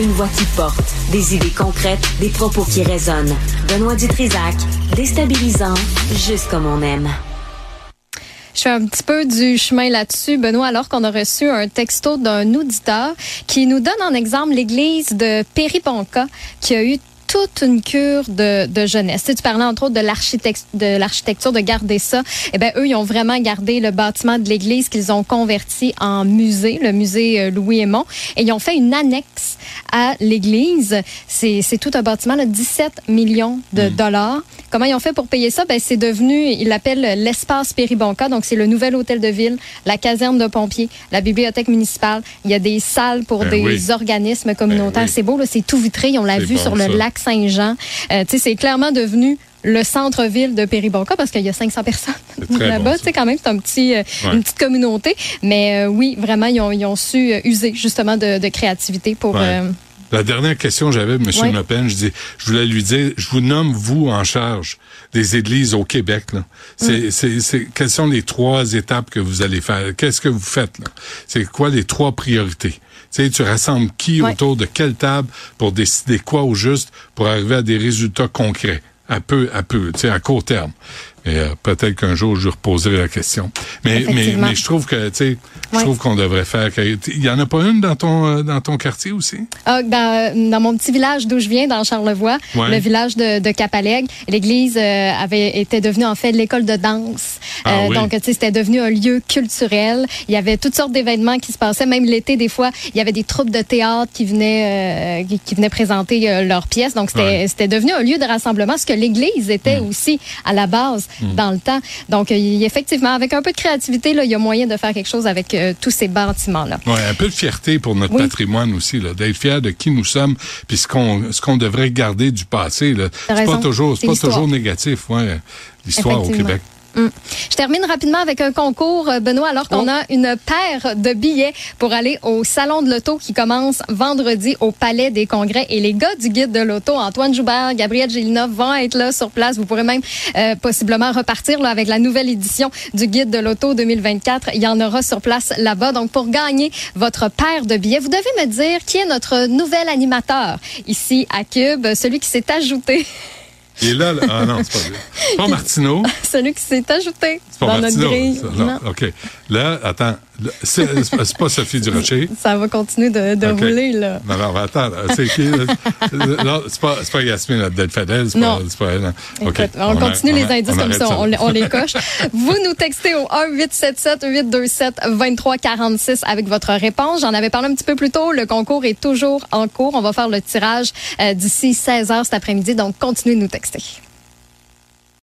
Une voix qui porte, des idées concrètes, des propos qui résonnent. Benoît Dutrisac, déstabilisant, juste comme on aime. Je fais un petit peu du chemin là-dessus, Benoît, alors qu'on a reçu un texto d'un auditeur qui nous donne en exemple l'église de Périponca qui a eu toute une cure de, de jeunesse. Sais, tu parlais entre autres de l'architecture, de de garder ça. Eh ben eux, ils ont vraiment gardé le bâtiment de l'église qu'ils ont converti en musée, le musée euh, Louis Aymon, et ils ont fait une annexe à l'église. C'est, tout un bâtiment de 17 millions de Hmm. dollars. Comment ils ont fait pour payer ça? Ben, c'est devenu, ils l'appellent l'espace Péribonca. Donc, c'est le nouvel hôtel de ville, la caserne de pompiers, la bibliothèque municipale. Il y a des salles pour Ben des oui. organismes communautaires. oui. C'est beau, là. C'est tout vitré. On l'a vu bon, sur le ça. lac Saint-Jean. Euh, tu sais, c'est clairement devenu le centre-ville de Péribonca parce qu'il y a 500 personnes là-bas. bon, tu sais, quand même, c'est un petit, euh, Ouais. une petite communauté. Mais euh, oui, vraiment, ils ont, ils ont su euh, user justement de, de créativité pour. Ouais. La dernière question que j'avais, M. Le Pen, je dis, je voulais lui dire, je vous nomme vous en charge des églises au Québec. Là. C'est, Mm. c'est, c'est, quelles sont les trois étapes que vous allez faire? Qu'est-ce que vous faites là? C'est quoi les trois priorités? Tu sais, tu rassembles qui autour de quelle table pour décider quoi au juste pour arriver à des résultats concrets, à peu à peu, tu sais, à court terme. Et euh, peut-être qu'un jour je reposerai la question. Mais mais, je trouve que tu sais, je Ouais. trouve qu'on devrait faire. Il y en a pas une dans ton euh, dans ton quartier aussi? Ah, dans, dans mon petit village d'où je viens, dans Charlevoix, Ouais. le village de, de Capalègue, l'église euh, avait été devenue en fait l'école de danse. Euh, Ah oui. Donc, tu sais, c'était devenu un lieu culturel. Il y avait toutes sortes d'événements qui se passaient. Même l'été, des fois, il y avait des troupes de théâtre qui venaient, qui, qui venaient présenter leurs pièces. Donc, c'était Ouais. c'était devenu un lieu de rassemblement, ce que l'église était aussi à la base dans le temps. Donc, effectivement, avec un peu de créativité, là, il y a moyen de faire quelque chose avec euh, tous ces bâtiments-là. Ouais, un peu de fierté pour notre Oui. patrimoine aussi, d'être fier de qui nous sommes, puis ce qu'on devrait garder du passé. C'est pas toujours, pas toujours négatif, ouais, l'histoire au Effectivement. Québec. Je termine rapidement avec un concours, euh, Benoît, alors qu'on Oh. a une paire de billets pour aller au Salon de l'Auto qui commence vendredi au Palais des Congrès. Et les gars du Guide de l'Auto, Antoine Joubert, Gabriel Gélina, vont être là sur place. Vous pourrez même euh, possiblement repartir là, avec la nouvelle édition du Guide de l'Auto 2024. Il y en aura sur place là-bas. Donc, pour gagner votre paire de billets, vous devez me dire qui est notre nouvel animateur ici à Cube, celui qui s'est ajouté, Est là, là. Ah non, c'est pas lui. Pas Martineau. celui qui s'est ajouté C'est pas dans notre grille. Non, Non. OK. Là, attends. C'est pas- Sophie Durocher. Ça va continuer de, de rouler, là. Non, non, attends. C'est qui? non, c'est pas, pas Yasmine Abdel-Fadel. C'est pas, elle. hein. Écoute, on, continue on les indices on comme ça, on, les- on les coche. Vous nous textez au 1-877-827-2346 avec votre réponse. J'en avais parlé un petit peu plus tôt. Le concours est toujours en cours. On va faire le tirage euh, d'ici 16 heures cet après-midi. Donc, continuez de nous texter.